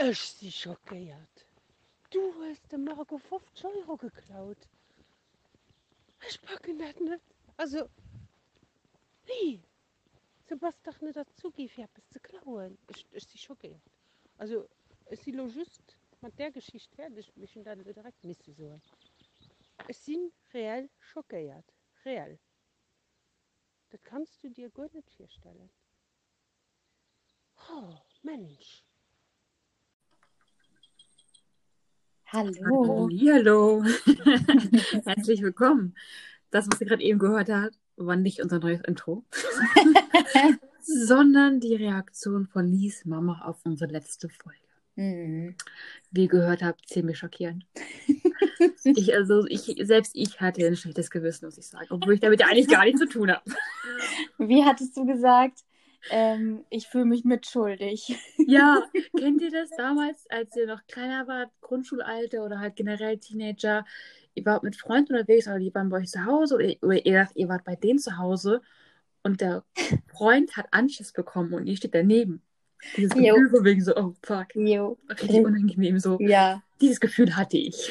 Ech si schockéiert. Du hast dem Marco 5 Euro geklaut. Ech packe net net. Also wie? So was doch net dazugif ja bis ze klauen. Ech si schockéiert. Also es si lo just mat der Geschicht werdech mich da direkt miss so. Es sinn real schockéiert. Real. Dat kannst du dir gut net firstellen. Oh, Mensch. Hallo. Hallo. Herzlich willkommen. Das, was ihr gerade eben gehört habt, war nicht unser neues Intro, sondern die Reaktion von Lies Mama auf unsere letzte Folge. Mhm. Wie ihr gehört habt, ziemlich schockierend. ich, also, ich, selbst ich hatte ein schlechtes Gewissen, muss ich sagen, obwohl ich damit ja eigentlich gar nichts zu tun habe. Wie hattest du gesagt? Ähm, ich fühle mich mitschuldig. Ja, kennt ihr das damals, als ihr noch kleiner wart, Grundschulalter oder halt generell Teenager? Ihr wart mit Freunden unterwegs oder die waren bei euch zu Hause oder, oder ihr, ihr wart bei denen zu Hause und der Freund hat Anschiss bekommen und ihr steht daneben. Dieses. Gefühl von wegen so, oh fuck, Jo. richtig unangenehm so. Ja. Dieses Gefühl hatte ich.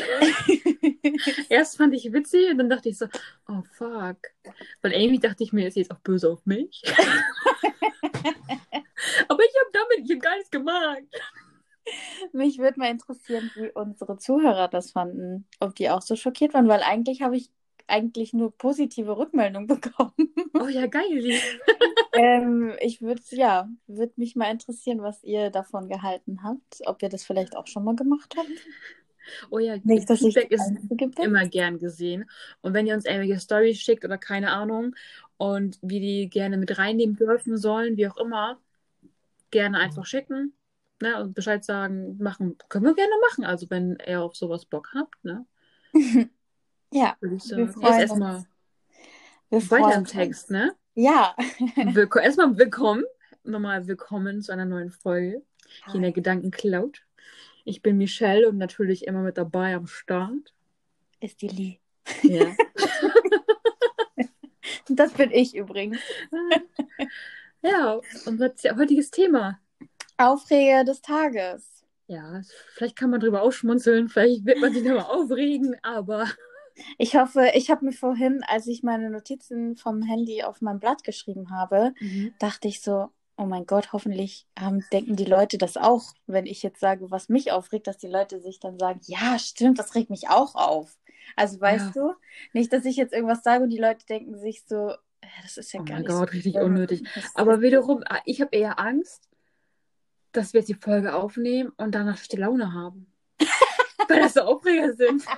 Erst fand ich witzig und dann dachte ich so, oh fuck. Weil irgendwie dachte ich mir, ist jetzt auch böse auf mich. Aber ich habe damit, ich habe gar nichts gemacht. Mich würde mal interessieren, wie unsere Zuhörer das fanden. Ob die auch so schockiert waren, weil eigentlich habe ich eigentlich nur positive Rückmeldungen bekommen. Oh ja, geil. ähm, ich würde, ja, würde mich mal interessieren, was ihr davon gehalten habt. Ob ihr das vielleicht auch schon mal gemacht habt. Oh ja, Nicht, Feedback ist immer gern gesehen. Und wenn ihr uns irgendwelche Storys schickt oder keine Ahnung und wir die gerne mit reinnehmen dürfen sollen, wie auch immer, gerne einfach schicken. Ne, und Bescheid sagen, machen, können wir gerne machen. Also wenn ihr auf sowas Bock habt, ne? Ja, ich Wir freuen erstmal wir weiter im uns. Text, ne? Ja. Willko erstmal willkommen. Nochmal willkommen zu einer neuen Folge hier in der Gedankencloud. Ich bin Michelle und natürlich immer mit dabei am Start. Ist die Lee. Ja. Das bin ich übrigens. ja, unser heutiges Thema. Aufreger des Tages. Ja, vielleicht kann man drüber ausschmunzeln, vielleicht wird man sich nochmal aufregen, aber Ich hoffe, ich habe mir vorhin, als ich meine Notizen vom Handy auf mein Blatt geschrieben habe, dachte ich so, oh mein Gott, hoffentlich ähm, denken die Leute das auch, wenn ich jetzt sage, was mich aufregt, dass die Leute sich dann sagen, ja, stimmt, das regt mich auch auf. Also weißt du, nicht, dass ich jetzt irgendwas sage und die Leute denken sich so, ja, das ist ja oh gar mein nicht Gott, so richtig unnötig. Aber wiederum, ah, ich habe eher Angst, dass wir jetzt die Folge aufnehmen und danach schlechte Laune haben. Weil das so Aufreger sind.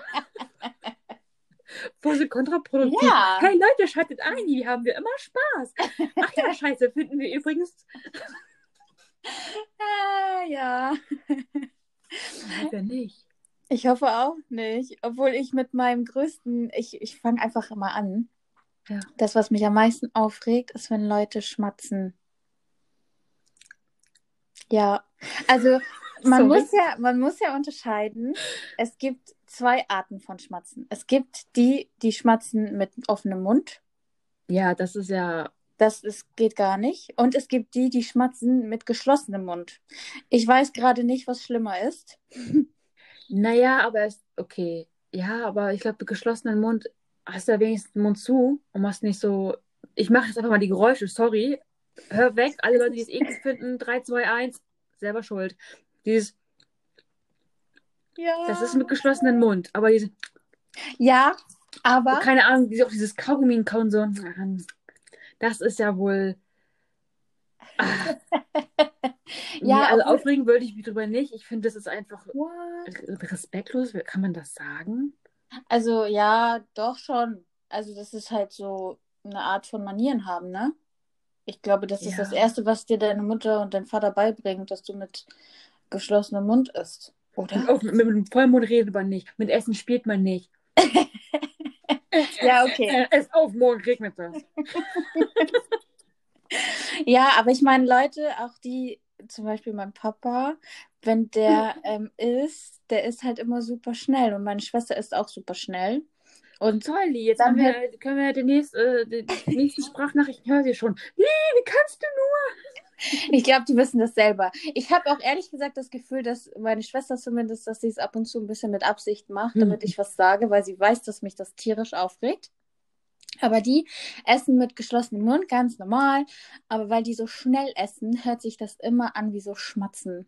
Voll so kontraproduktiv. Ja. Hey Leute, schaltet ein, hier haben wir immer Spaß. Ach ja, scheiße, finden wir übrigens. Ah, ja. Ja nicht. Ich hoffe auch nicht. Obwohl ich mit meinem größten, ich, ich fange einfach mal an. Ja. Das, was mich am meisten aufregt, ist, wenn Leute schmatzen. Ja, also man Sorry. muss ja, man muss ja unterscheiden. Es gibt zwei Arten von Schmatzen. Es gibt die, die schmatzen mit offenem Mund. Ja, das ist ja. Das ist, geht gar nicht. Und es gibt die, die schmatzen mit geschlossenem Mund. Ich weiß gerade nicht, was schlimmer ist. Naja, aber es. Okay. Ja, aber ich glaube, mit geschlossenem Mund hast du ja wenigstens den Mund zu und machst nicht so. Ich mache jetzt einfach mal die Geräusche, sorry. Hör weg, alle Leute, die es eklig finden. 3, 2, 1, selber schuld. Dieses, Ja. das ist mit geschlossenem Mund. Aber diese, Ja, aber keine Ahnung, diese, auch dieses Kaugummi kauen so. Das ist ja wohl. Ah, nee, Ja, also obwohl- aufregen wollte ich mich drüber nicht. Ich finde, das ist einfach What? respektlos. Kann man das sagen? Also ja, doch schon. Also das ist halt so eine Art von Manieren haben, ne? Ich glaube, das ist Ja. das Erste, was dir deine Mutter und dein Vater beibringt, dass du mit geschlossenem Mund isst, oder? Auf, mit, mit dem Vollmond redet man nicht. Mit Essen spielt man nicht. Ja, okay. Äh, es auf, morgen regnet es. Ja, aber ich meine, Leute, auch die, zum Beispiel mein Papa, wenn der ähm, isst, der isst halt immer super schnell und meine Schwester isst auch super schnell. Und Toll, jetzt haben wir, können wir demnächst, äh, die nächsten Sprachnachrichten hören Sie schon. Lee, wie kannst du Ich glaube, die wissen das selber. Ich habe auch ehrlich gesagt das Gefühl, dass meine Schwester zumindest, dass sie es ab und zu ein bisschen mit Absicht macht, Hm. damit ich was sage, weil sie weiß, dass mich das tierisch aufregt. Aber die essen mit geschlossenem Mund, ganz normal. Aber weil die so schnell essen, hört sich das immer an wie so Schmatzen.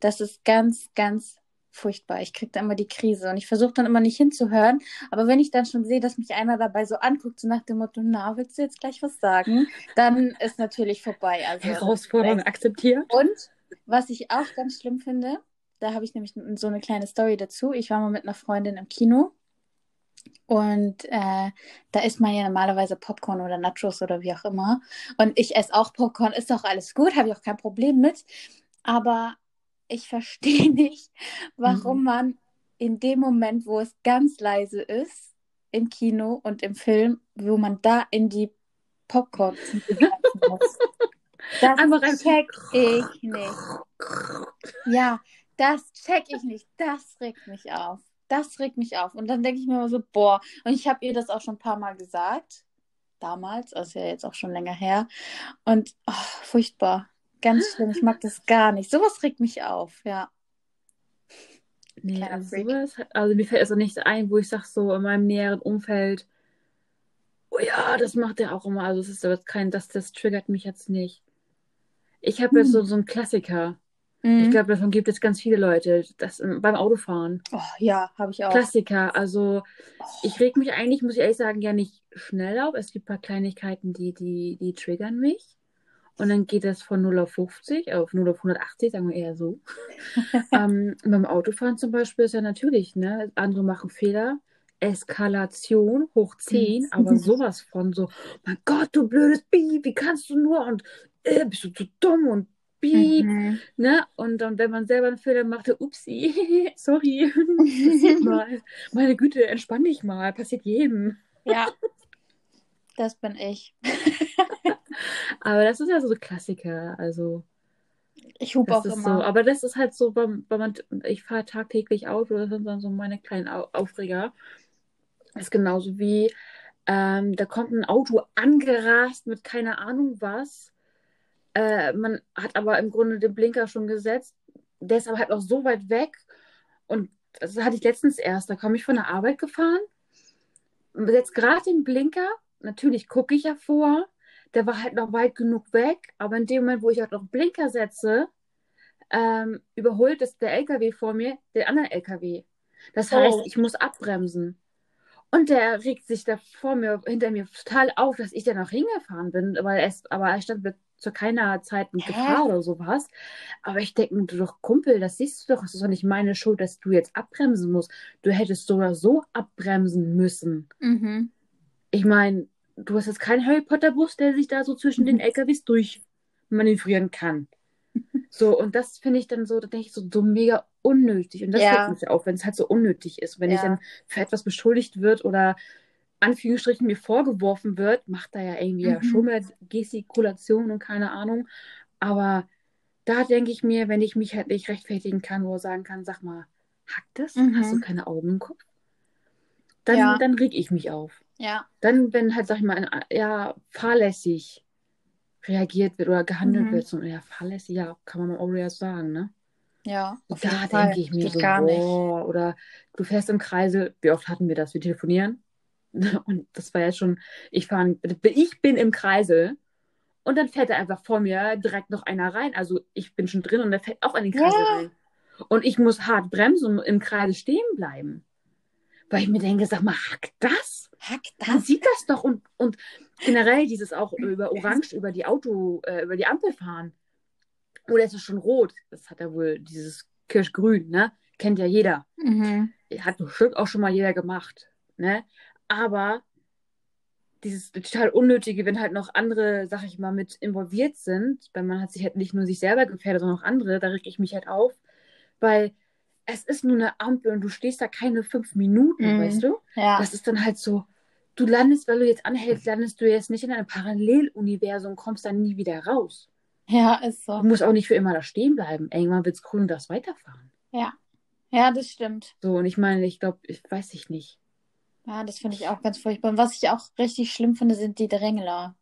Das ist ganz, ganz furchtbar. Ich kriege da immer die Krise und ich versuche dann immer nicht hinzuhören. Aber wenn ich dann schon sehe, dass mich einer dabei so anguckt, so nach dem Motto, na, willst du jetzt gleich was sagen? Dann ist natürlich vorbei. Also, Herausforderung akzeptiert. und was ich auch ganz schlimm finde, da habe ich nämlich so eine kleine Story dazu. Ich war mal mit einer Freundin im Kino und äh, da isst man ja normalerweise Popcorn oder Nachos oder wie auch immer. Und ich esse auch Popcorn, ist doch alles gut, habe ich auch kein Problem mit. Aber ich verstehe nicht, warum man in dem Moment, wo es ganz leise ist, im Kino und im Film, wo man da in die Popcorn muss. Das Einfach check ich nicht. Ja, das check ich nicht. Das regt mich auf. Das regt mich auf. Und dann denke ich mir immer so, boah. Und ich habe ihr das auch schon ein paar Mal gesagt. Damals, also ja jetzt auch schon länger her. Und oh, furchtbar. Ganz schlimm. Ich mag das gar nicht. Sowas regt mich auf, ja. Nee, also sowas, also mir fällt also nichts ein, wo ich sage, so in meinem näheren Umfeld, oh ja, das macht er auch immer. Also es ist aber kein, das, das triggert mich jetzt nicht. Ich habe jetzt so, so einen Klassiker. Ich Mhm. glaube, davon gibt es ganz viele Leute. Das beim Autofahren. Oh, ja, habe ich auch. Klassiker. Also ich reg mich eigentlich, muss ich ehrlich sagen, ja nicht schnell auf. Es gibt ein paar Kleinigkeiten, die, die, die triggern mich. Und dann geht das von 0 auf 50, auf 0 auf 180, sagen wir eher so. ähm, beim Autofahren zum Beispiel ist ja natürlich, ne, andere machen Fehler. Eskalation hoch 10, aber sowas von so, mein Gott, du blödes Bieb, wie kannst du nur und äh, bist du zu dumm und Piep, Mhm. ne? Und dann, wenn man selber einen Fehler macht, upsi, sorry, passiert mal. Meine Güte, entspann dich mal, passiert jedem. Ja, das bin ich. Aber das ist ja so Klassiker, also Ich das auch immer. so. Aber das ist halt so, weil man, ich fahre tagtäglich Auto, das sind dann so meine kleinen Au- Aufreger. Das ist genauso wie, ähm, da kommt ein Auto angerast mit keine Ahnung was. Äh, man hat aber im Grunde den Blinker schon gesetzt. Der ist aber halt noch so weit weg. Und das hatte ich letztens erst. Da komme ich von der Arbeit gefahren, setzt gerade den Blinker. Natürlich gucke ich ja vor. Der war halt noch weit genug weg. Aber in dem Moment, wo ich halt noch Blinker setze, ähm, überholt es der LKW vor mir den anderen LKW. Das heißt, Oh. ich muss abbremsen. Und der regt sich da vor mir, hinter mir total auf, dass ich da noch hingefahren bin, weil es, aber er stand mir zu keiner Zeit in Hä? Gefahr oder sowas. Aber ich denke mir, du doch, Kumpel, das siehst du doch, es ist doch nicht meine Schuld, dass du jetzt abbremsen musst. Du hättest so oder so abbremsen müssen. Mhm. Ich meine, du hast jetzt keinen Harry Potter Bus, der sich da so zwischen den LKWs durchmanövrieren kann. So, und das finde ich dann so, da denke ich so, so mega unnötig. Und das Ja. regt mich auf, wenn es halt so unnötig ist. Wenn ich Ja. dann für etwas beschuldigt wird oder Anführungsstrichen mir vorgeworfen wird, macht da ja irgendwie ja Mhm. schon mehr Gestikulation und keine Ahnung. Aber da denke ich mir, wenn ich mich halt nicht rechtfertigen kann oder sagen kann, sag mal, hackt das? Mhm. Hast du keine Augen im Kopf? Dann, Ja. dann reg ich mich auf. Ja. Dann, wenn halt, sag ich mal, ja, fahrlässig reagiert wird oder gehandelt Mhm. wird, so, ja, fahrlässig, ja, kann man mal auch ja sagen, ne? Ja. Da denke ich mir Geht so, boah, oder du fährst im Kreisel, wie oft hatten wir das? Wir telefonieren. Und das war ja schon, ich fahre, ich bin im Kreisel und dann fährt er einfach vor mir direkt noch einer rein. Also ich bin schon drin und der fährt auch an den Kreisel Ja. rein. Und ich muss hart bremsen und im Kreisel stehen bleiben. Weil ich mir denke, sag mal, hackt das? Hack Man das? sieht das doch und, und generell dieses auch über Orange, über die Auto, äh, über die Ampel fahren. Oder ist es schon rot? Das hat ja wohl dieses Kirschgrün, ne? Kennt ja jeder. Mhm. Hat bestimmt auch schon mal jeder gemacht, ne? Aber dieses total Unnötige, wenn halt noch andere, sag ich mal, mit involviert sind, weil man hat sich halt nicht nur sich selber gefährdet, sondern auch andere, da reg ich mich halt auf, weil es ist nur eine Ampel und du stehst da keine fünf Minuten, Mhm. weißt du? Ja. Das ist dann halt so, du landest, weil du jetzt anhältst, landest du jetzt nicht in einem Paralleluniversum, kommst dann nie wieder raus. Ja, ist so. Du musst auch nicht für immer da stehen bleiben. Irgendwann wird's grün und darfst weiterfahren. Ja. Ja, das stimmt. So, und ich meine, ich glaube, ich weiß ich nicht. Ja, das finde ich auch ganz furchtbar. Und was ich auch richtig schlimm finde, sind die Drängler.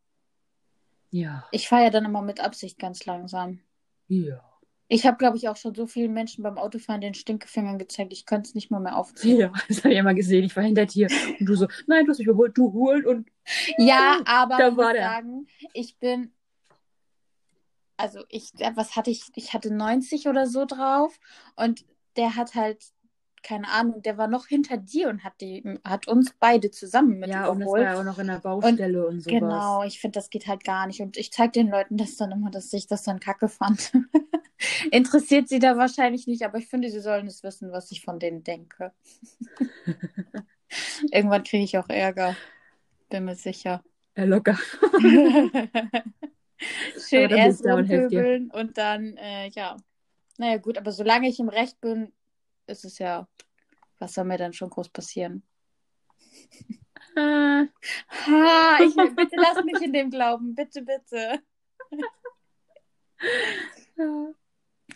Ja. Ich fahre ja dann immer mit Absicht ganz langsam. Ja. Ich habe, glaube ich, auch schon so vielen Menschen beim Autofahren den Stinkefingern gezeigt, ich könnte es nicht mal mehr aufziehen. Ja, das habe ich mal gesehen. Ich war hinter dir. Und du so, nein, du hast mich überholt, du holen. Und Ja, aber Da ich war der. sagen, ich bin, also ich, was hatte ich? Ich hatte 90 oder so drauf und der hat halt, keine Ahnung, der war noch hinter dir und hat die, hat uns beide zusammen mit ja, und das war ja auch noch in der Baustelle und, sowas. Genau, ich finde, das geht halt gar nicht. Und ich zeige den Leuten das dann immer, dass ich das dann kacke fand. Interessiert sie da wahrscheinlich nicht, aber ich finde, sie sollen es wissen, was ich von denen denke. Irgendwann kriege ich auch Ärger. Bin mir sicher. Ja, locker. Schön erst und rumpöbeln und dann, äh, ja. Naja, gut, aber solange ich im Recht bin, ist es ja, was soll mir dann schon groß passieren? Ah, Ha, ich, bitte lass mich in dem glauben, bitte, bitte.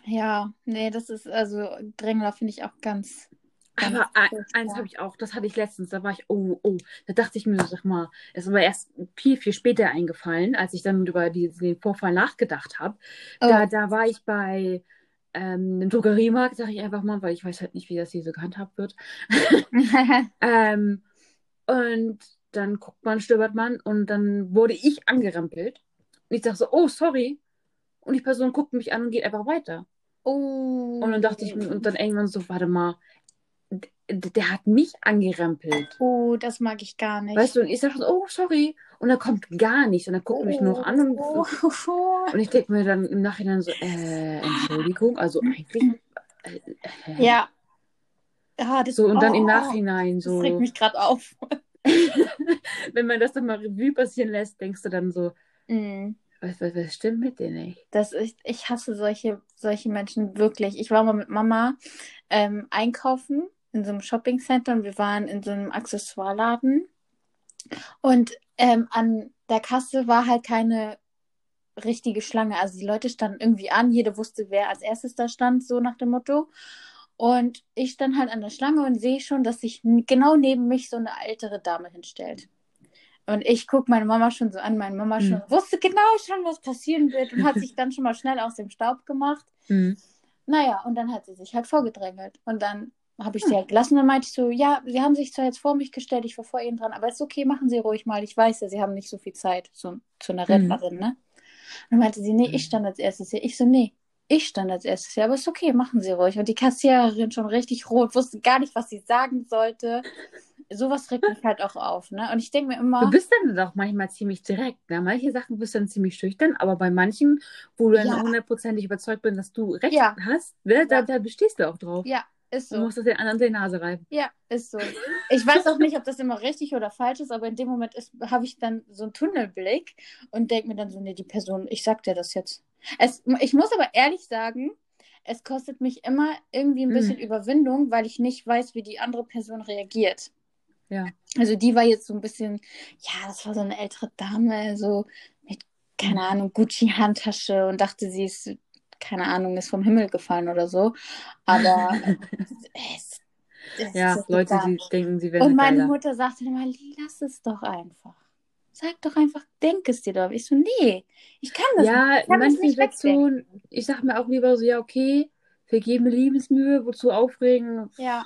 ja. Nee, das ist, also Drängler finde ich auch ganz, ganz Aber ein, eins habe ich auch, das hatte ich letztens, da war ich, oh, oh, da dachte ich mir, sag mal, es ist aber erst viel, viel später eingefallen, als ich dann über die, den Vorfall nachgedacht habe. Oh. Da, da war ich bei ähm, einem Drogeriemarkt, sage ich einfach mal, weil ich weiß halt nicht, wie das hier so gehandhabt wird. Ähm, und dann guckt man, stöbert man und dann wurde ich angerempelt. Und ich sage so, oh, sorry. Und die Person guckt mich an und geht einfach weiter. oh. Und dann dachte ich mir, und dann irgendwann so, warte mal, der hat mich angerempelt. Oh, das mag ich gar nicht. Weißt du, und ich sage so, oh, sorry. Und er kommt gar nichts. Und er guckt mich nur noch an und, Oh, oh. und ich denke mir dann im Nachhinein so, äh, Entschuldigung, also eigentlich. Äh, äh, Ja. Ah, das, So, und dann oh, im oh, Nachhinein Das so. regt mich gerade auf. wenn man das dann mal Revue passieren lässt, denkst du dann so, Mm. was, was, was stimmt mit dir nicht? Das ist, ich hasse solche, solche Menschen wirklich. Ich war mal mit Mama ähm, einkaufen in so einem Shoppingcenter und wir waren in so einem Accessoireladen. Und ähm, an der Kasse war halt keine richtige Schlange. Also die Leute standen irgendwie an, jeder wusste, wer als erstes da stand, so nach dem Motto. Und ich stand halt an der Schlange und sehe schon, dass sich genau neben mich so eine ältere Dame hinstellt. Und ich gucke meine Mama schon so an, meine Mama schon wusste genau schon, was passieren wird und hat sich dann schon mal schnell aus dem Staub gemacht. Hm. Naja, und dann hat sie sich halt vorgedrängelt. Und dann habe ich sie halt gelassen. Dann meinte ich so, ja, sie haben sich zwar jetzt vor mich gestellt, ich war vor ihnen dran, aber ist okay, machen Sie ruhig mal. Ich weiß ja, sie haben nicht so viel Zeit, so zu einer Mhm. Rentnerin, ne? Und dann meinte sie, nee, ich stand als erstes hier. Ich so, nee, ich stand als erstes hier, aber ist okay, machen Sie ruhig. Und die Kassiererin schon richtig rot, wusste gar nicht, was sie sagen sollte. Sowas regt mich halt auch auf, ne? Und ich denke mir Du immer, bist dann doch manchmal ziemlich direkt. Ne? Manche Sachen bist du dann ziemlich schüchtern, aber bei manchen, wo du dann Ja. hundertprozentig überzeugt bist, dass du recht Ja. hast, ne? da, Ja. da bestehst du auch drauf. ja, ist Du so. musst das den anderen die Nase reiben. Ja, ist so. Ich weiß auch nicht, ob das immer richtig oder falsch ist, aber in dem Moment habe ich dann so einen Tunnelblick und denke mir dann so, nee, die Person, ich sag dir das jetzt. Es, ich muss aber ehrlich sagen, es kostet mich immer irgendwie ein Mhm. bisschen Überwindung, weil ich nicht weiß, wie die andere Person reagiert. Ja. Also die war jetzt so ein bisschen, ja, das war so eine ältere Dame, so mit, keine Ahnung, Gucci-Handtasche und dachte, sie ist, keine Ahnung, ist vom Himmel gefallen oder so. Aber es, es Ja, ist Leute, die denken, sie wären Und meine geiler. Mutter sagte immer, lass es doch einfach. Sag doch einfach, denk es dir doch. Ich so, nee, ich kann das Ja, nicht. Nicht wegdenken. Situationen, ich sag mir auch lieber so, ja, okay, vergebe mir Liebesmühe, wozu aufregen, Ja,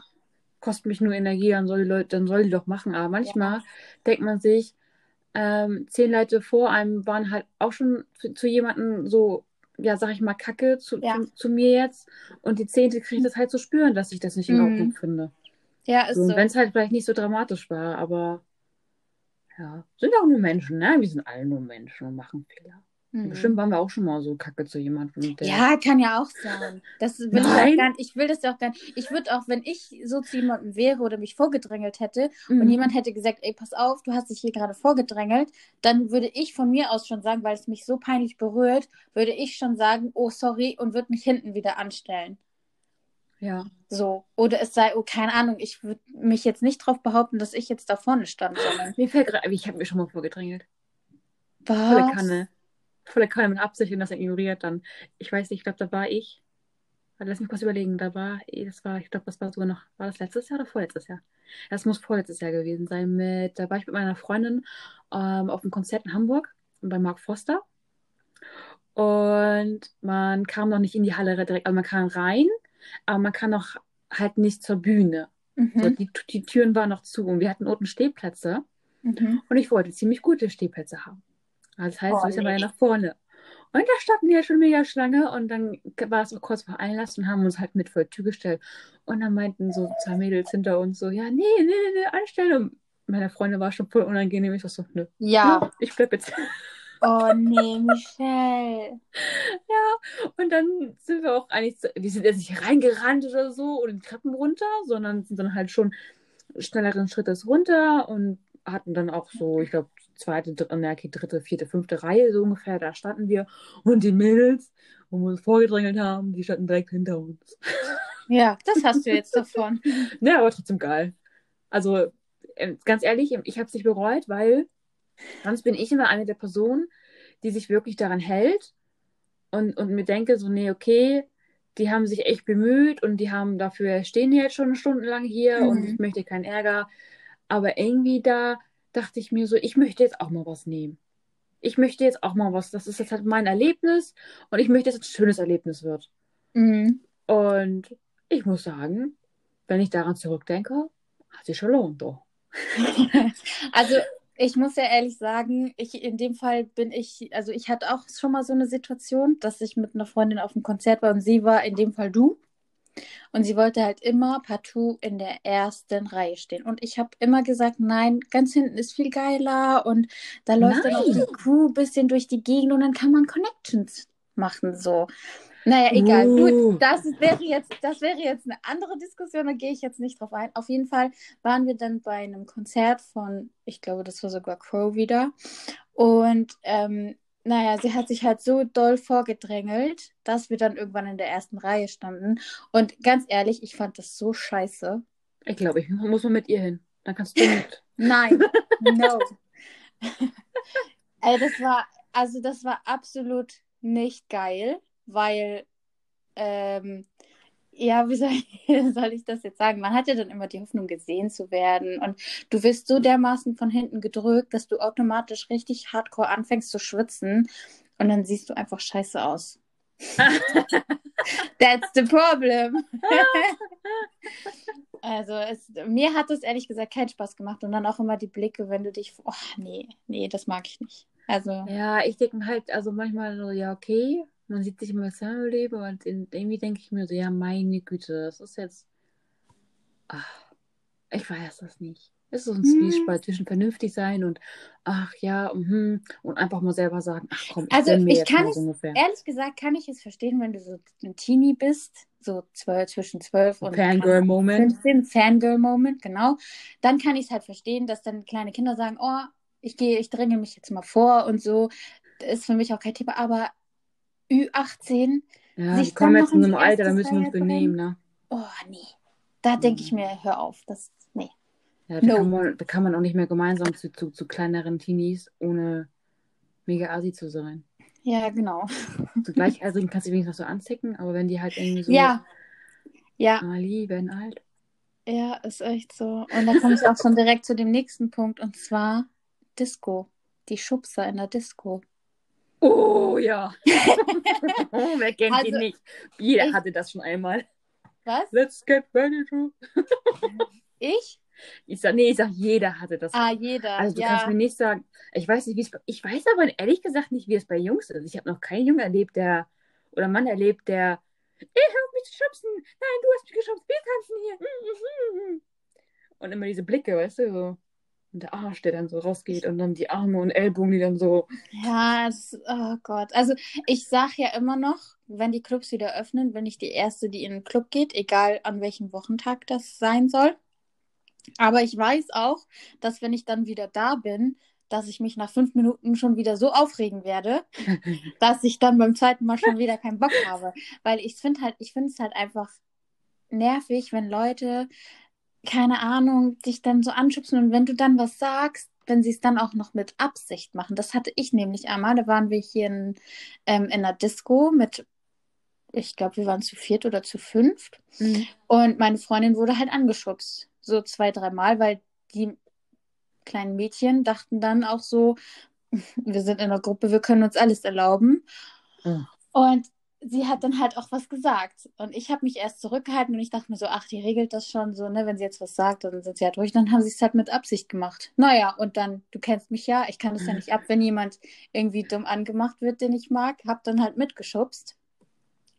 kostet mich nur Energie, dann soll die Leute, dann soll die doch machen. Aber manchmal denkt man sich, ähm, zehn Leute vor einem waren halt auch schon zu, zu jemandem so, ja, sag ich mal, Kacke zu, Ja. zu, zu mir jetzt. Und die zehnte kriegt das halt zu spüren, dass ich das nicht in Mhm. Ordnung finde. ja, ist So, und so. wenn es halt vielleicht nicht so dramatisch war, aber ja, sind auch nur Menschen, ne? Wir sind alle nur Menschen und machen Fehler. Mhm. Bestimmt waren wir auch schon mal so Kacke zu jemandem. Ja, kann ja auch sein. Das will ich Nein. auch gar nicht. Ich will das ja auch gar nicht. Ich würde auch, wenn ich so zu jemandem wäre oder mich vorgedrängelt hätte Mhm. und jemand hätte gesagt, ey, pass auf, du hast dich hier gerade vorgedrängelt, dann würde ich von mir aus schon sagen, weil es mich so peinlich berührt, würde ich schon sagen, oh, sorry, und würde mich hinten wieder anstellen. Ja. So. Oder es sei, oh, keine Ahnung, ich würde mich jetzt nicht drauf behaupten, dass ich jetzt da vorne stand, sondern. Mir fällt gerade, ich habe mir schon mal vorgedrängelt. Volle Was? Kanne. Volle Kanne mit Absicht und das ignoriert dann. Ich weiß nicht, ich glaube, da war ich. Warte, lass mich kurz überlegen. Da war, das war, ich glaube, das war sogar noch, war das letztes Jahr oder vorletztes Jahr? Das muss vorletztes Jahr gewesen sein. Mit, da war ich mit meiner Freundin ähm, auf einem Konzert in Hamburg bei Mark Foster. Und man kam noch nicht in die Halle direkt, also man kam rein, aber man kann noch halt nicht zur Bühne. Mhm. So, die, die Türen waren noch zu und wir hatten unten Stehplätze Mhm. und ich wollte ziemlich gute Stehplätze haben. Also das heißt, Oh, wir sind ja nee. nach vorne. Und da standen ja schon mega Schlange und dann war es auch kurz vor Einlass und haben uns halt mit vor die Tür gestellt. Und dann meinten so zwei Mädels hinter uns so, ja, nee, nee, nee, nee, anstellen. Und meine Freundin war schon voll unangenehm. Ich war so, nö, Ja. nö, ich bleib jetzt. Oh nee, Michelle. Und dann sind wir auch eigentlich, so, wir sind jetzt nicht reingerannt oder so oder die Treppen runter, sondern sind dann halt schon schnelleren Schrittes runter und hatten dann auch so, ich glaube, zweite, dritte, okay, dritte, vierte, fünfte Reihe so ungefähr, da standen wir. Und die Mädels, wo wir uns vorgedrängelt haben, die standen direkt hinter uns. Ja, das hast du jetzt davon. Ja, aber trotzdem geil. Also, äh, ganz ehrlich, ich habe es nicht bereut, weil sonst bin ich immer eine der Personen, die sich wirklich daran hält und, und mir denke so, nee, okay, die haben sich echt bemüht und die haben dafür, stehen jetzt schon stundenlang hier Mhm. und ich möchte keinen Ärger. Aber irgendwie da dachte ich mir so, ich möchte jetzt auch mal was nehmen. Ich möchte jetzt auch mal was, das ist jetzt halt mein Erlebnis und ich möchte, dass es ein schönes Erlebnis wird. Mhm. Und ich muss sagen, wenn ich daran zurückdenke, hat sich schon lohnt, doch. Also, ich muss ja ehrlich sagen, ich in dem Fall bin ich, also ich hatte auch schon mal so eine Situation, dass ich mit einer Freundin auf einem Konzert war und sie war in dem Fall du. Und sie wollte halt immer partout in der ersten Reihe stehen. Und ich habe immer gesagt, nein, ganz hinten ist viel geiler und da läuft dann auch die Nein. Crew ein bisschen durch die Gegend und dann kann man Connections machen so. Naja, egal. Uh. Gut, das wäre jetzt, das wäre jetzt eine andere Diskussion, da gehe ich jetzt nicht drauf ein. Auf jeden Fall waren wir dann bei einem Konzert von, ich glaube, das war sogar Crow wieder. Und ähm, naja, sie hat sich halt so doll vorgedrängelt, dass wir dann irgendwann in der ersten Reihe standen. Und ganz ehrlich, ich fand das so scheiße. Ich glaube, ich muss mal mit ihr hin. Dann kannst du mit. Nein, no. Ey, das war, also das war absolut nicht geil, weil, ähm, ja, wie soll ich, soll ich das jetzt sagen? Man hat ja dann immer die Hoffnung, gesehen zu werden. Und du wirst so dermaßen von hinten gedrückt, dass du automatisch richtig hardcore anfängst zu schwitzen. Und dann siehst du einfach scheiße aus. That's the problem. also es, mir hat es ehrlich gesagt keinen Spaß gemacht. Und dann auch immer die Blicke, wenn du dich, oh nee, nee, das mag ich nicht. Also, Ja, ich denke halt, also manchmal so, ja, okay, man sieht sich immer selber leben und in, irgendwie denke ich mir so, ja, meine Güte, das ist jetzt. Ach, ich weiß das nicht. Es ist so ein Hm. Zwiespalt zwischen vernünftig sein und ach ja, mhm, und einfach mal selber sagen, ach komm, ich Also, gönn mir ich kann es- so ehrlich gesagt kann ich es verstehen, wenn du so ein Teenie bist, so zwölf, zwischen zwölf und Fangirl-Moment. 15, Fangirl-Moment, genau. Dann kann ich es halt verstehen, dass dann kleine Kinder sagen, oh, ich gehe, ich dränge mich jetzt mal vor und so. Das ist für mich auch kein Thema, aber Ü18, Ja, sich die kommen dann jetzt in in einem Alter, da müssen wir uns benehmen, ne? oh nee. Da denke ich Mhm. mir, hör auf, das, nee. Ja, da, No. kann man, da kann man auch nicht mehr gemeinsam zu, zu, zu kleineren Teenies, ohne mega assi zu sein. Ja, genau. Zu Gleichaltrigen kannst du wenigstens noch so anzicken, aber wenn die halt irgendwie so, Ja, ja, ah, die werden alt. ja, ist echt so. Und da komme ich auch schon direkt zu dem nächsten Punkt und zwar Disco. Die Schubser in der Disco. Oh ja. oh, wer kennt Also, ihn nicht? Jeder ich- hatte das schon einmal. Was? Let's get ready to. Ich? Ich sag, nee, ich sag, jeder hatte das. Ah, jeder. also du ja. kannst mir nicht sagen, ich weiß nicht, wie es bei- ich weiß aber ehrlich gesagt nicht, wie es bei Jungs ist. Ich habe noch keinen Jungen erlebt, der oder Mann erlebt, der ich hab mich zu schubsen. Nein, du hast mich geschubst. Wir tanzen hier. Und immer diese Blicke, weißt du, so. Und der Arsch, der dann so rausgeht und dann die Arme und Ellbogen, die dann so. Ja, es, oh Gott. Also ich sag ja immer noch, wenn die Clubs wieder öffnen, bin ich die Erste, die in den Club geht, egal an welchem Wochentag das sein soll. Aber ich weiß auch, dass wenn ich dann wieder da bin, dass ich mich nach fünf Minuten schon wieder so aufregen werde, dass ich dann beim zweiten Mal schon wieder keinen Bock habe. Weil ich finde halt, ich finde es halt einfach nervig, wenn Leute, keine Ahnung, dich dann so anschubsen und wenn du dann was sagst, wenn sie es dann auch noch mit Absicht machen. Das hatte ich nämlich einmal. Da waren wir hier in, ähm, in einer Disco mit, ich glaube, wir waren zu viert oder zu fünft. Und meine Freundin wurde halt angeschubst. So zwei, dreimal, weil die kleinen Mädchen dachten dann auch so, wir sind in einer Gruppe, wir können uns alles erlauben. Mhm. Und sie hat dann halt auch was gesagt. Und ich habe mich erst zurückgehalten und ich dachte mir so, ach, die regelt das schon so, ne? Wenn sie jetzt was sagt, dann sind sie halt ruhig. Dann haben sie es halt mit Absicht gemacht. Naja, und dann, du kennst mich ja, ich kann das ja nicht ab, wenn jemand irgendwie dumm angemacht wird, den ich mag, hab dann halt mitgeschubst.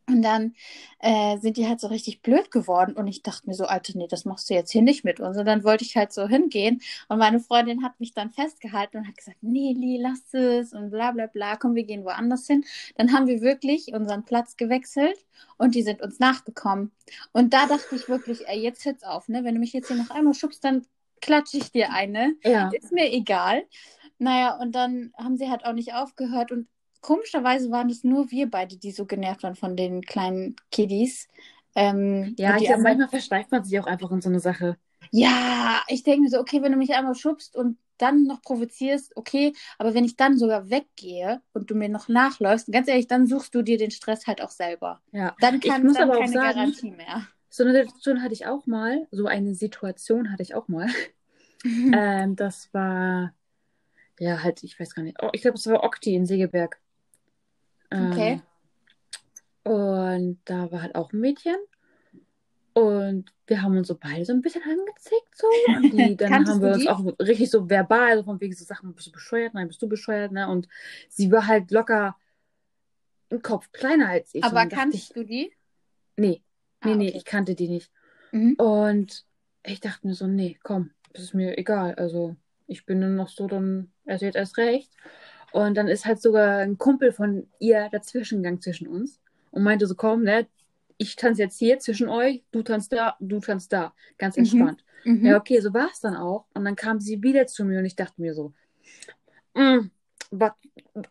Und dann äh, sind die halt so richtig blöd geworden. Und ich dachte mir so, Alter, nee, das machst du jetzt hier nicht mit uns. Und dann wollte ich halt so hingehen. Und meine Freundin hat mich dann festgehalten und hat gesagt, nee, Lee, lass es und bla bla bla. Komm, wir gehen woanders hin. Dann haben wir wirklich unseren Platz gewechselt und die sind uns nachgekommen. Und da dachte ich wirklich, ey, jetzt hört's auf, ne? Wenn du mich jetzt hier noch einmal schubst, dann klatsche ich dir eine. Ja. Ist mir egal. Naja, und dann haben sie halt auch nicht aufgehört. Und komischerweise waren es nur wir beide, die so genervt waren von den kleinen Kiddies. Ähm, Ja, ich glaube, anderen- manchmal versteift man sich auch einfach in so eine Sache. ja, ich denke mir so, okay, wenn du mich einmal schubst und dann noch provozierst, okay, aber wenn ich dann sogar weggehe und du mir noch nachläufst, ganz ehrlich, dann suchst du dir den Stress halt auch selber. Ja. Dann Ich kann muss dann aber auch keine sagen- Garantie mehr. So eine Situation hatte ich auch mal. So eine Situation hatte ich auch mal. Ähm, das war, ja, halt, ich weiß gar nicht. Oh, ich glaube, es war Okti in Segeberg. Ähm, Okay. Und da war halt auch ein Mädchen. Und wir haben uns so beide so ein bisschen angezickt, so. Und die, dann Kanntest haben wir uns auch richtig so verbal, so von wegen so Sachen, bist du bescheuert? Nein, bist du bescheuert? Ne? Und sie war halt locker im Kopf kleiner als ich. Aber kannst ich, du die? nee, nee, Ah, nee, okay. ich kannte die nicht. Mhm. Und ich dachte mir so, nee, komm, das ist mir egal. Also ich bin dann noch so, dann also jetzt erst recht. Und dann ist halt sogar ein Kumpel von ihr dazwischen gegangen zwischen uns und meinte so, komm, ne, ich tanze jetzt hier zwischen euch, du tanzt da, du tanzt da. Ganz Mhm. entspannt. Mhm. Ja, okay, so war es dann auch. Und dann kam sie wieder zu mir und ich dachte mir so, mm,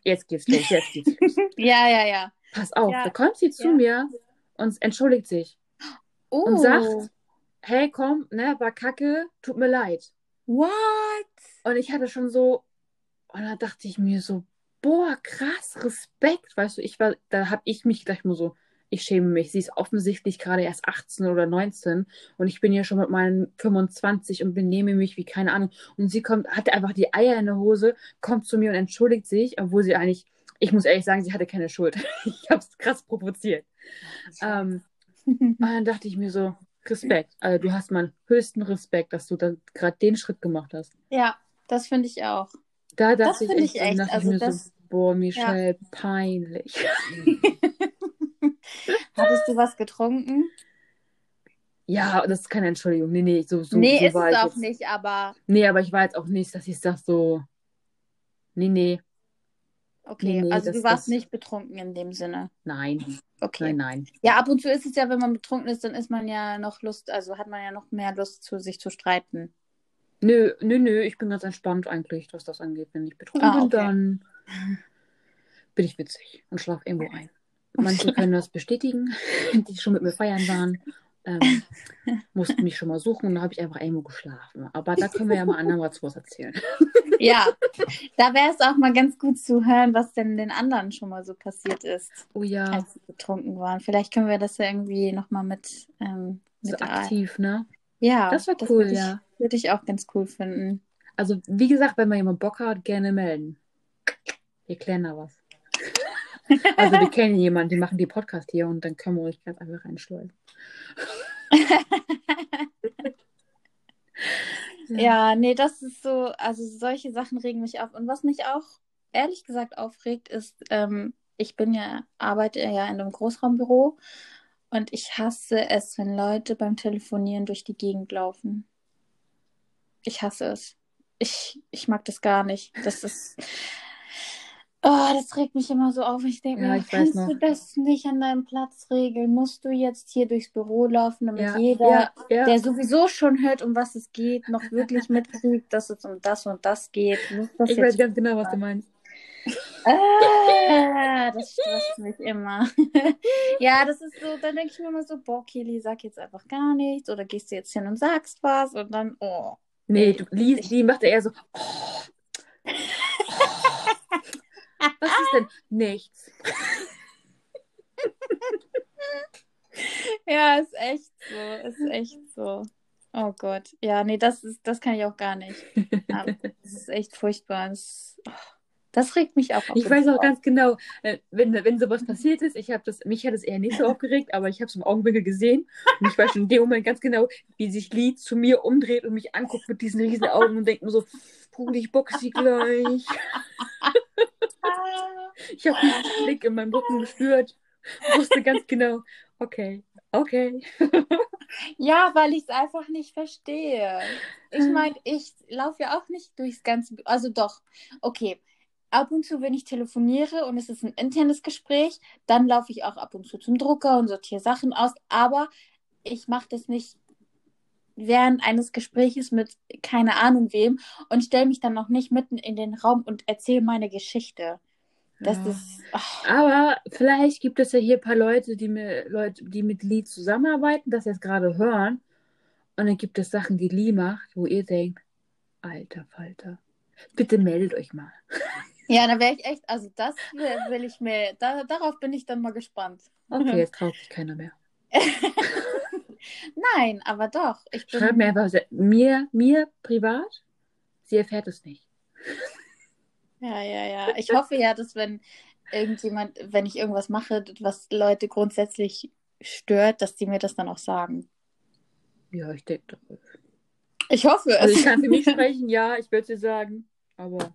jetzt geht's los, jetzt geht's los. ja, ja, ja. Pass auf, Ja. da kommt sie zu Ja. mir und entschuldigt sich Oh, und sagt, hey, komm, ne, war kacke, tut mir leid. what? Und ich hatte schon so, und da dachte ich mir so, boah, krass, Respekt, weißt du, ich war, da habe ich mich gleich nur so, ich schäme mich. Sie ist offensichtlich gerade erst 18 oder 19 und ich bin ja schon mit meinen 25 und benehme mich wie keine Ahnung. Und sie kommt, hatte einfach die Eier in der Hose, kommt zu mir und entschuldigt sich, obwohl sie eigentlich, ich muss ehrlich sagen, sie hatte keine Schuld. ich habe es krass provoziert. Ähm, und dann dachte ich mir so, Respekt. Also du hast meinen höchsten Respekt, dass du dann gerade den Schritt gemacht hast. ja, das finde ich auch. Da Das dachte ich echt, ich dann echt, dachte also ich mir das- so, boah, Michelle, peinlich. Hattest du was getrunken? Ja, das ist keine Entschuldigung. Nee, nee, so, so, nee, so ist war es ich auch jetzt. nicht, aber Nee, aber ich war jetzt auch nicht, dass ich sag so, nee, nee, okay. Nee, nee, also das- du warst das- nicht betrunken in dem Sinne. nein, Okay. nein, nein. Ja, ab und zu ist es ja, wenn man betrunken ist, dann ist man ja noch Lust, also hat man ja noch mehr Lust, zu sich zu streiten. Nö, nö, nö, ich bin ganz entspannt eigentlich, was das angeht. Wenn ich betrunken Ah, bin, okay. dann bin ich witzig und schlafe irgendwo ein. Manche können das bestätigen, die schon mit mir feiern waren. Ähm, mussten mich schon mal suchen und da habe ich einfach irgendwo geschlafen. Aber da können wir ja mal anderen was erzählen. Ja, da wäre es auch mal ganz gut zu hören, was denn den anderen schon mal so passiert ist, Oh ja, als sie betrunken waren. Vielleicht können wir das ja irgendwie nochmal mit, ähm, so mit ein- aktiv, ne? Ja, Das wär cool, ich, ja. Würde ich auch ganz cool finden. Also, wie gesagt, wenn mal jemand Bock hat, gerne melden. Wir klären da was. Also, wir kennen jemanden, die machen die Podcast hier und dann können wir euch ganz einfach reinschleusen. Ja, nee, das ist so, also solche Sachen regen mich auf. Und was mich auch ehrlich gesagt aufregt, ist, ähm, ich bin ja, arbeite ja in einem Großraumbüro und ich hasse es, wenn Leute beim Telefonieren durch die Gegend laufen. Ich hasse es. Ich, ich mag das gar nicht. Das ist. Oh, das regt mich immer so auf. Ich denke Ja, mir, kannst du das nicht an deinem Platz regeln? Musst du jetzt hier durchs Büro laufen, damit Ja, jeder ja, der sowieso schon hört, um was es geht, noch wirklich mitkriegt, dass es um das und das geht. Das Ich weiß ganz genau, was du meinst. Ah, das stresst mich immer. ja, das ist so, dann denke ich mir immer so, boah, Kili, sag jetzt einfach gar nichts oder gehst du jetzt hin und sagst was und dann, oh. Nee, du, Lee, Lee macht eher so. Oh. Oh. Was ist denn? Nichts. Ja, ist echt so, ist echt so. Oh Gott. Ja, nee, das ist, das kann ich auch gar nicht. Aber Das ist echt furchtbar. Das, oh, Das regt mich auch auf. Ich weiß auch ganz genau, äh, wenn, wenn sowas passiert ist, ich habe das, mich hat es eher nicht so aufgeregt, aber ich habe es im Augenwinkel gesehen und ich weiß schon in dem Moment ganz genau, wie sich Lee zu mir umdreht und mich anguckt mit diesen riesen Augen und denkt mir so, Bruder, ich boxe sie gleich. ich habe diesen Blick in meinem Rücken gespürt, wusste ganz genau, okay, okay. Ja, weil ich es einfach nicht verstehe. Ich meine, ich laufe ja auch nicht durchs ganze, also doch, okay. Ab und zu, wenn ich telefoniere und es ist ein internes Gespräch, dann laufe ich auch ab und zu zum Drucker und sortiere Sachen aus. Aber ich mache das nicht während eines Gespräches mit keine Ahnung wem und stelle mich dann noch nicht mitten in den Raum und erzähle meine Geschichte. Das Ja. ist. ach, Aber vielleicht gibt es ja hier ein paar Leute, die, mir, Leute, die mit Lee zusammenarbeiten, das jetzt gerade hören. Und dann gibt es Sachen, die Lee macht, wo ihr denkt, alter Falter, bitte meldet euch mal. Ja, da wäre ich echt, also das will, will ich mir, da, darauf bin ich dann mal gespannt. Okay, jetzt traut sich keiner mehr. Nein, aber doch. Ich bin, Schreibt mir einfach, mir, mir privat, sie erfährt es nicht. Ja, ja, ja. Ich hoffe ja, dass wenn irgendjemand, wenn ich irgendwas mache, was Leute grundsätzlich stört, dass die mir das dann auch sagen. Ja, ich denke doch. Ich hoffe es. Also ich kann für mich sprechen, ja, ich würde dir sagen, aber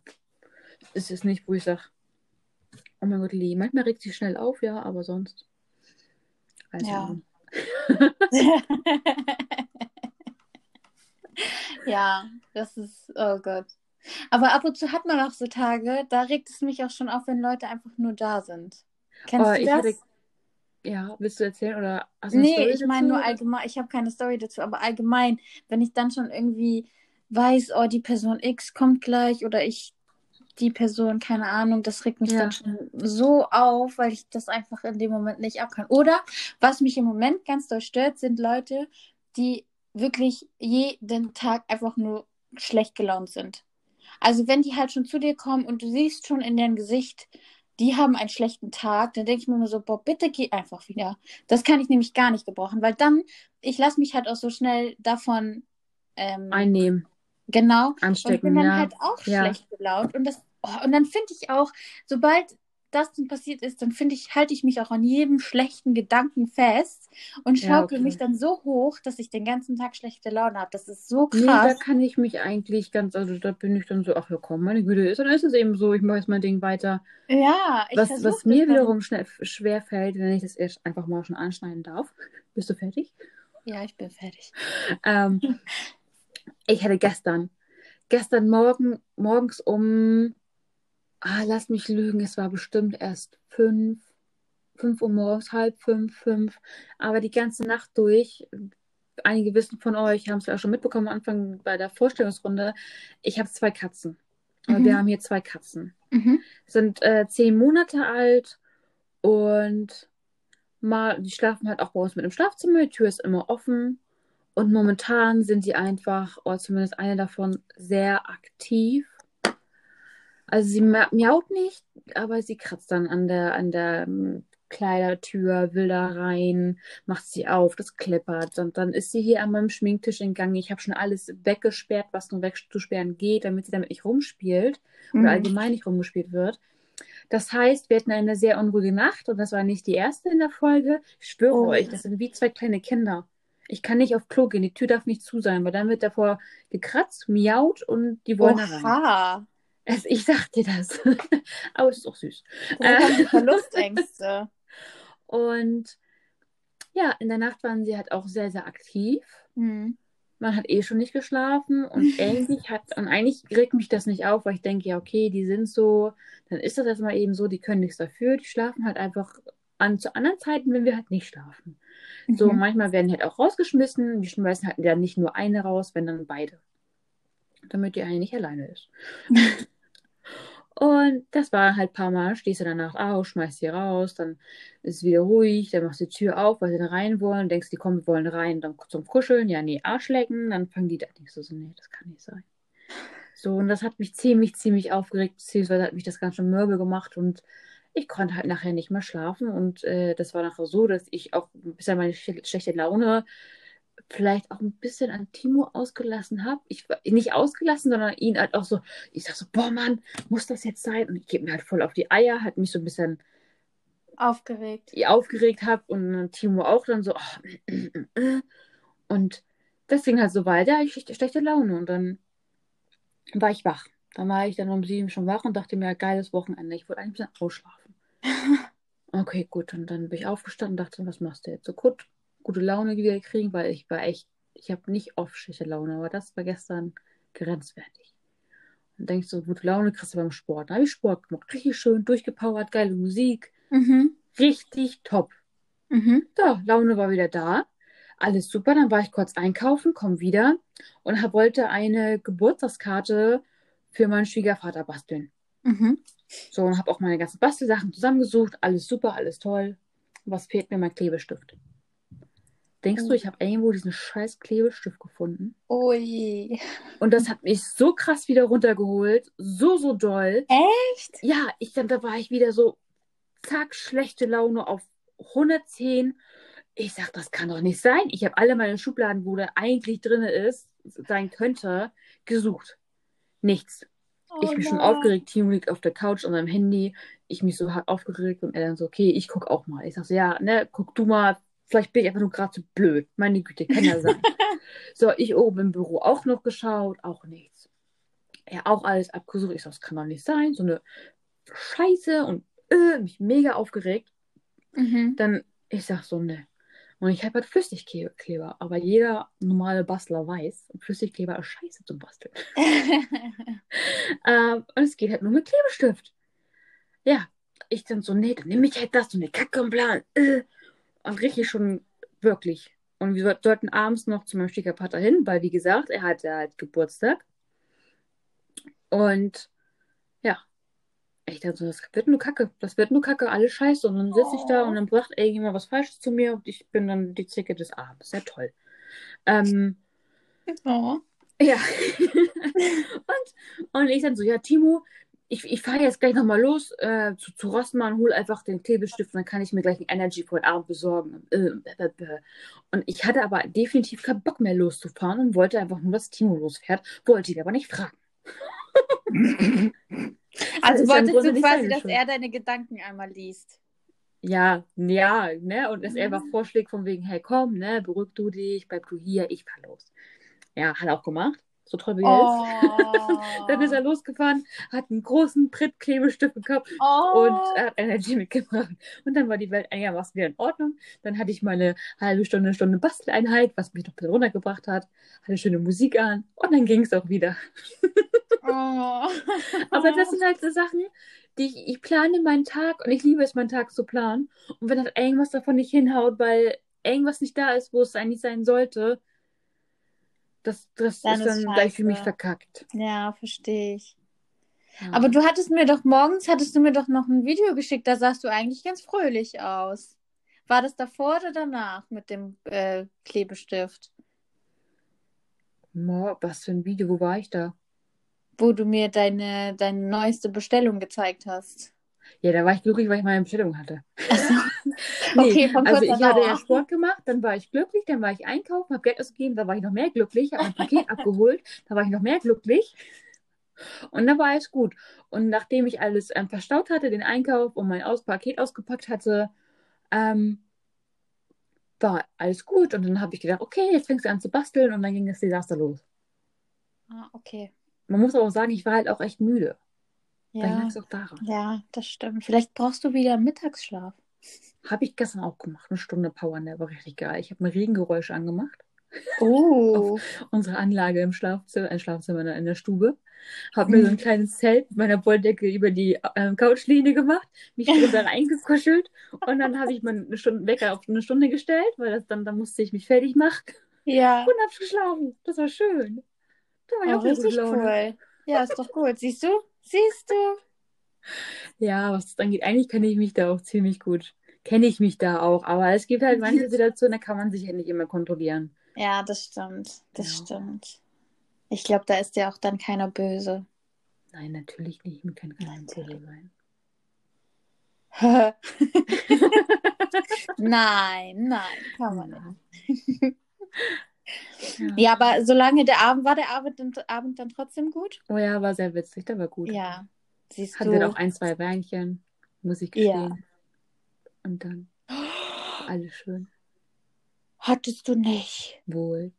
es ist nicht, wo ich sage, oh mein Gott, Lee, manchmal regt sie schnell auf, ja, aber sonst. Also, Ja. ja, das ist, oh Gott. Aber ab und zu hat man auch so Tage, da regt es mich auch schon auf, wenn Leute einfach nur da sind. Kennst Oh, du das? hatte- ja, willst du erzählen oder hast du Nee, Story ich meine nur allgemein, ich habe keine Story dazu, aber allgemein, wenn ich dann schon irgendwie weiß, oh, die Person X kommt gleich oder ich die Person, keine Ahnung, das regt mich Ja. dann schon so auf, weil ich das einfach in dem Moment nicht ab kann. Oder was mich im Moment ganz doll stört, sind Leute, die wirklich jeden Tag einfach nur schlecht gelaunt sind. Also wenn die halt schon zu dir kommen und du siehst schon in deren Gesicht, die haben einen schlechten Tag, dann denke ich mir nur so, boah, bitte geh einfach wieder. Das kann ich nämlich gar nicht gebrauchen, weil dann, ich lasse mich halt auch so schnell davon ähm, Einnehmen, genau und anstecken, bin dann ja. halt auch Ja. schlecht gelaunt und das oh, und dann finde ich auch, sobald das dann passiert ist, dann finde ich, halte ich mich auch an jedem schlechten Gedanken fest und Ja, schaukel okay. mich dann so hoch, dass ich den ganzen Tag schlechte Laune habe. Das ist so Nee, da krass. kann ich mich eigentlich ganz, also da bin ich dann so, ach ja komm, meine Güte ist, dann ist es eben so, ich mache jetzt mein Ding weiter. Ja, ich Was, was mir dann- wiederum schnell, schwer fällt, wenn ich das erst einfach mal schon anschneiden darf. Bist du fertig? Ja, ich bin fertig. Ähm, ich hatte gestern, gestern Morgen, morgens um, ah, lass mich lügen, es war bestimmt erst fünf, fünf Uhr morgens, halb fünf, fünf, aber die ganze Nacht durch. Einige wissen von euch, haben es ja auch schon mitbekommen am Anfang bei der Vorstellungsrunde. Ich habe zwei Katzen. Aber Mhm. Wir haben hier zwei Katzen. Mhm. Sind äh, zehn Monate alt und mal, die schlafen halt auch bei uns mit im Schlafzimmer. Die Tür ist immer offen. Und momentan sind sie einfach, oder zumindest eine davon, sehr aktiv. Also sie miaut nicht, aber sie kratzt dann an der, an der ähm, Kleidertür, will da rein, macht sie auf, das klippert. Und dann ist sie hier an meinem Schminktisch in Gang. Ich habe schon alles weggesperrt, was nur wegzusperren geht, damit sie damit nicht rumspielt oder Mhm. allgemein nicht rumgespielt wird. Das heißt, wir hatten eine sehr unruhige Nacht und das war nicht die erste in der Folge. Ich schwöre Oh. euch, das sind wie zwei kleine Kinder. Ich kann nicht auf Klo gehen, die Tür darf nicht zu sein, weil dann wird davor gekratzt, miaut und die wollen da rein. Also, ich sag dir das. Aber es ist auch süß. Die Verlustängste. Und ja, in der Nacht waren sie halt auch sehr, sehr aktiv. Mhm. Man hat eh schon nicht geschlafen und eigentlich hat, und eigentlich regt mich das nicht auf, weil ich denke, ja, okay, die sind so, dann ist das erstmal eben so, die können nichts dafür, die schlafen halt einfach an zu anderen Zeiten, wenn wir halt nicht schlafen. So, Mhm. manchmal werden die halt auch rausgeschmissen, die schmeißen halt ja nicht nur eine raus, wenn dann beide. Damit die eine nicht alleine ist. Und das war halt ein paar Mal, stehst du danach auf, schmeißt sie raus, dann ist es wieder ruhig, dann machst du die Tür auf, weil sie dann rein wollen, denkst, die kommen, wollen rein, dann zum Kuscheln, ja, nee, Arsch lecken, dann fangen die da nicht so, so, nee, das kann nicht sein. So, und das hat mich ziemlich, ziemlich aufgeregt, beziehungsweise hat mich das ganz schön mürbe gemacht und ich konnte halt nachher nicht mehr schlafen und äh, das war nachher so, dass ich auch bisher meine sch schlechte Laune vielleicht auch ein bisschen an Timo ausgelassen habe. Ich nicht ausgelassen, sondern ihn halt auch so, ich sag so, boah Mann, muss das jetzt sein? Und ich gebe mir halt voll auf die Eier, hat mich so ein bisschen aufgeregt. aufgeregt habe und Timo auch dann so, oh, und deswegen halt so weiter, ich schlechte Laune und dann war ich wach. Dann war ich dann um sieben schon wach und dachte mir, geiles Wochenende. Ich wollte eigentlich ein bisschen ausschlafen. okay, gut. Und dann bin ich aufgestanden und dachte, was machst du jetzt? So gut, gute Laune wieder kriegen, weil ich war echt, ich habe nicht oft schlechte Laune, aber das war gestern grenzwertig. Und denkst so, gute Laune kriegst du beim Sport. Da habe ich Sport gemacht. Richtig schön, durchgepowert, geile Musik. Mhm. Richtig top. Mhm. So, Laune war wieder da. Alles super. Dann war ich kurz einkaufen, komm wieder und hab, wollte eine Geburtstagskarte für meinen Schwiegervater basteln. Mhm. So, und habe auch meine ganzen Bastelsachen zusammengesucht. Alles super, alles toll. Was fehlt mir? Mein Klebestift. Denkst du, Oh. ich habe irgendwo diesen scheiß Klebestift gefunden? Ui. Und das hat mich so krass wieder runtergeholt. So, so doll. Echt? Ja, ich dann, da war ich wieder so, zack, schlechte Laune auf 110. Ich sag, das kann doch nicht sein. Ich habe alle meine Schubladen, wo da eigentlich drin ist, sein könnte, gesucht. Nichts. Oh ich bin schon aufgeregt. Timo liegt auf der Couch an seinem Handy. Ich mich so hart aufgeregt und er dann so, okay, ich guck auch mal. Ich sag so, ja, ne, guck du mal. Vielleicht bin ich einfach nur gerade so blöd. Meine Güte, kann ja sein. so, ich oben im Büro auch noch geschaut, auch nichts. Er auch alles abgesucht. Ich sag, das kann doch nicht sein. So eine Scheiße und äh, mich mega aufgeregt. Mhm. Dann, ich sag so, ne. Und ich habe halt Flüssigkleber, aber jeder normale Bastler weiß, Flüssigkleber ist scheiße zum Basteln. Ähm, und es geht halt nur mit Klebestift. Ja, ich dann so, nee, dann nehme ich halt das und eine Kacke und bla. Äh. Richtig schon wirklich. Und wir sollten abends noch zu meinem Schwiegervater hin, weil, wie gesagt, er hat ja halt Geburtstag. Und ja, ich dann so, das wird nur Kacke. Das wird nur Kacke, alles scheiße. Und dann sitze ich da und dann sagt irgendjemand was Falsches zu mir und ich bin dann die Zicke des Abends. Sehr toll. Ähm, oh. ja. und, und ich dann so, ja, Timo, ich, ich fahre jetzt gleich nochmal los äh, zu, zu Rossmann, hol einfach den Klebestift und dann kann ich mir gleich einen Energy für den Abend besorgen. Äh. Und ich hatte aber definitiv keinen Bock mehr loszufahren und wollte einfach nur, dass Timo losfährt, wollte ihn aber nicht fragen. Also ja wolltest Grunde du quasi, dass er deine Gedanken einmal liest. Ja, ja, ne? Und dass er einfach vorschlägt von wegen, hey komm, ne, beruhig du dich, bleib du hier, ich fahr los. Ja, hat er auch gemacht. So toll wie er ist. Dann ist er losgefahren, hat einen großen Prittklebestift gekauft Oh. und er hat Energy mitgebracht. Und dann war die Welt einigermaßen wieder in Ordnung. Dann hatte ich meine halbe Stunde, Stunde Basteleinheit, was mich noch ein bisschen runtergebracht hat. Hatte schöne Musik an und dann ging es auch wieder. oh. Aber das sind halt so Sachen, die ich, ich plane meinen Tag und ich liebe es, meinen Tag zu planen. Und wenn halt irgendwas davon nicht hinhaut, weil irgendwas nicht da ist, wo es eigentlich sein sollte, das, das Dann ist ist dann gleich für mich verkackt. Ja, verstehe ich. Ja. Aber du hattest mir doch morgens, hattest du mir doch noch ein Video geschickt, da sahst du eigentlich ganz fröhlich aus. War das davor oder danach mit dem äh, Klebestift? Mo, was für ein Video, wo war ich da? Wo du mir deine, deine neueste Bestellung gezeigt hast. Ja, da war ich glücklich, weil ich meine Bestellung hatte. Also, Nee, okay, von also ich hatte ja. Sport gemacht, dann war ich glücklich, dann war ich einkaufen, habe Geld ausgegeben, da war ich noch mehr glücklich, habe mein Paket abgeholt, da war ich noch mehr glücklich. Und dann war alles gut. Und nachdem ich alles ähm, verstaut hatte, den Einkauf und mein Aus Paket ausgepackt hatte, ähm, war alles gut. Und dann habe ich gedacht, okay, jetzt fängst du an zu basteln und dann ging das Desaster los. Ah, okay. Man muss aber auch sagen, ich war halt auch echt müde. Vielleicht lag Ja, es auch daran. ja, das stimmt. Vielleicht brauchst du wieder Mittagsschlaf. Habe ich gestern auch gemacht, eine Stunde Power, der war richtig geil. Ich habe ein Regengeräusch angemacht. Oh. unsere Anlage im Schlafzimmer, ein Schlafzimmer in der Stube. Habe mir so ein kleines Zelt mit meiner Wolldecke über die ähm, Couchlinie gemacht, mich drunter reingekuschelt und dann habe ich meinen Stunde, Wecker auf eine Stunde gestellt, weil das dann, dann musste ich mich fertig machen Ja. und habe geschlafen. Das war schön. Da war ich Oh, auch wieder gute richtig cool. Ja, ist doch gut. Siehst du? Siehst du? Ja, was das angeht, eigentlich kenne ich mich da auch ziemlich gut. Kenne ich mich da auch, aber es gibt halt manche Situationen, da kann man sich ja nicht immer kontrollieren. Ja, das stimmt. Das Ja. stimmt. Ich glaube, da ist ja auch dann keiner böse. Nein, natürlich nicht. Mir kann keiner böse sein. nein, nein, kann man nicht. Ja, aber solange der Abend war, der Abend, dann- Abend dann trotzdem gut? Oh ja, war sehr witzig, der war gut. Ja. Siehst Hatten du. wir auch ein, zwei Weinchen, muss ich Ja. gestehen. Und dann war alles schön. Hattest du nicht. Wohl.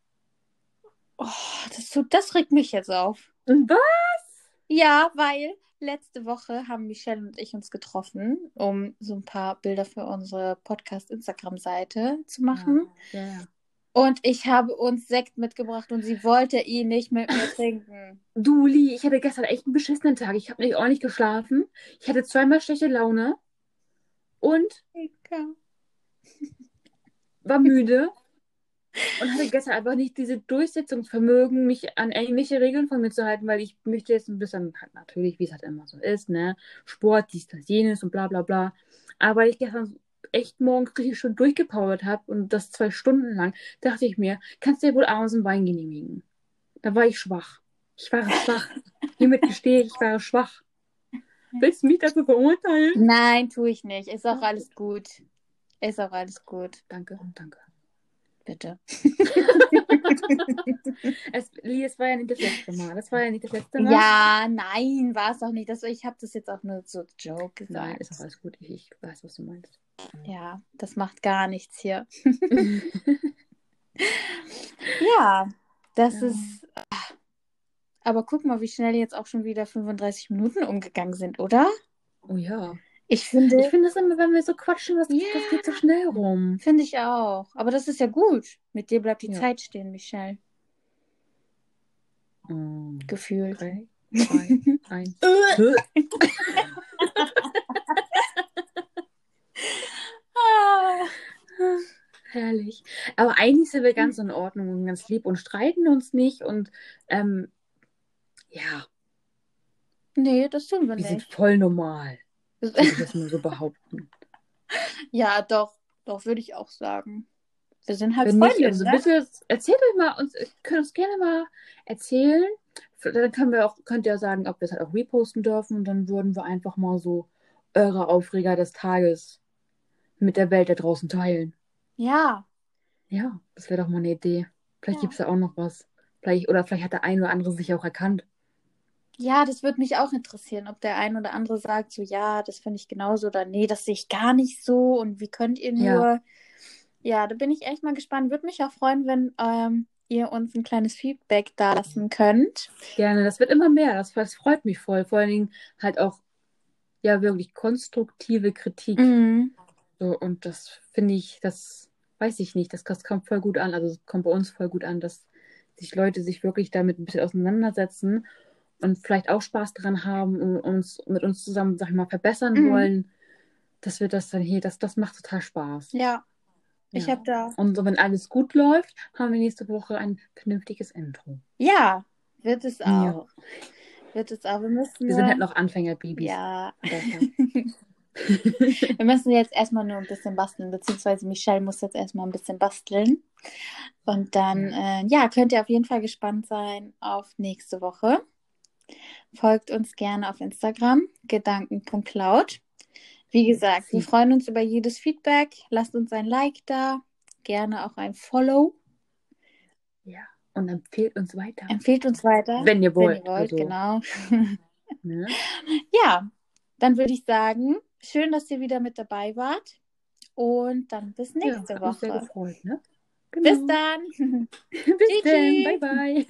Oh, das, tut, das regt mich jetzt auf. Und was? Ja, weil letzte Woche haben Michelle und ich uns getroffen, um so ein paar Bilder für unsere Podcast-Instagram-Seite zu machen. Ja, ja. Und ich habe uns Sekt mitgebracht und sie wollte ihn nicht mit mir trinken. Du, Li, ich hatte gestern echt einen beschissenen Tag. Ich habe nicht ordentlich geschlafen. Ich hatte zweimal schlechte Laune und war müde und hatte gestern einfach nicht diese Durchsetzungsvermögen, mich an irgendwelche Regeln von mir zu halten, weil ich möchte jetzt ein bisschen, halt natürlich, wie es halt immer so ist, ne, Sport, dies, das, jenes und bla bla bla. Aber ich gestern echt morgens richtig schon durchgepowert habe und das zwei Stunden lang, dachte ich mir, kannst du dir wohl abends einen Wein genehmigen. Da war ich schwach. Ich war schwach. Hiermit gestehe ich, ich war schwach. Willst du mich dafür verurteilen? Nein, tue ich nicht. Ist auch alles gut. Ist auch alles gut. Danke, danke. Bitte. Es, es war ja nicht das letzte Mal. Das war ja nicht das letzte Mal. Ja, nein, war es auch nicht. Das, ich habe das jetzt auch nur so Joke gesagt. Nein, ist auch alles gut. Ich, ich weiß, was du meinst. Ja, das macht gar nichts hier. Ja, das Ja. ist. Aber guck mal, wie schnell jetzt auch schon wieder 35 Minuten umgegangen sind, oder? Oh ja. Ich finde. Ich finde das immer, wenn wir so quatschen, das, Ja. das geht so schnell rum. Finde ich auch. Aber das ist ja gut. Mit dir bleibt die Ja. Zeit stehen, Michelle. Oh. Gefühlt. Drei, zwei, eins. Herrlich. Aber eigentlich sind wir ganz in Ordnung und ganz lieb und streiten uns nicht und ähm, ja, Nee, das tun wir wir sind nicht. voll normal. Würde ich das nur so behaupten. Ja, doch. Doch, würde ich auch sagen. Wir sind halt Wenn nicht, Freunde, also ne? bitte erzählt euch mal, uns, ihr könnt uns gerne mal erzählen. Dann können wir auch, könnt ihr sagen, ob wir es halt auch reposten dürfen und dann würden wir einfach mal so eure Aufreger des Tages mit der Welt da draußen teilen. Ja. Ja, das wäre doch mal eine Idee. Vielleicht Ja. gibt es da auch noch was. Vielleicht, oder vielleicht hat der ein oder andere sich auch erkannt. Ja, das würde mich auch interessieren, ob der ein oder andere sagt, so ja, das finde ich genauso oder nee, das sehe ich gar nicht so und wie könnt ihr nur? Ja. Ja, da bin ich echt mal gespannt. Würde mich auch freuen, wenn ähm, ihr uns ein kleines Feedback da lassen könnt. Gerne, das wird immer mehr. Das, das freut mich voll. Vor allen Dingen halt auch, ja, wirklich konstruktive Kritik. Mhm. So, und das finde ich, das weiß ich nicht, das, das kommt voll gut an. Also es kommt bei uns voll gut an, dass sich Leute sich wirklich damit ein bisschen auseinandersetzen und vielleicht auch Spaß dran haben und uns mit uns zusammen, sag ich mal, verbessern Mhm. wollen. Das wird das dann hier, das, das macht total Spaß. Ja, ich Ja. habe da. Und so, wenn alles gut läuft, haben wir nächste Woche ein vernünftiges Intro. Ja, wird es auch. Ja. Wird es auch. Wir müssen Wir sind halt noch Anfängerbabys. Ja, wir müssen jetzt erstmal nur ein bisschen basteln, beziehungsweise Michelle muss jetzt erstmal ein bisschen basteln. Und dann, äh, ja, könnt ihr auf jeden Fall gespannt sein auf nächste Woche. Folgt uns gerne auf Instagram, gedanken.cloud. Wie gesagt, wir freuen uns über jedes Feedback. Lasst uns ein Like da, gerne auch ein Follow. ja. Und empfehlt uns weiter. Empfehlt uns weiter, Wenn ihr wollt. wenn ihr wollt, also, genau. Ne? Ja, dann würde ich sagen, schön, dass ihr wieder mit dabei wart. Und dann bis nächste ja, Woche. gefreut, ne? Bis Genau. dann. Bis dann. Bye, bye.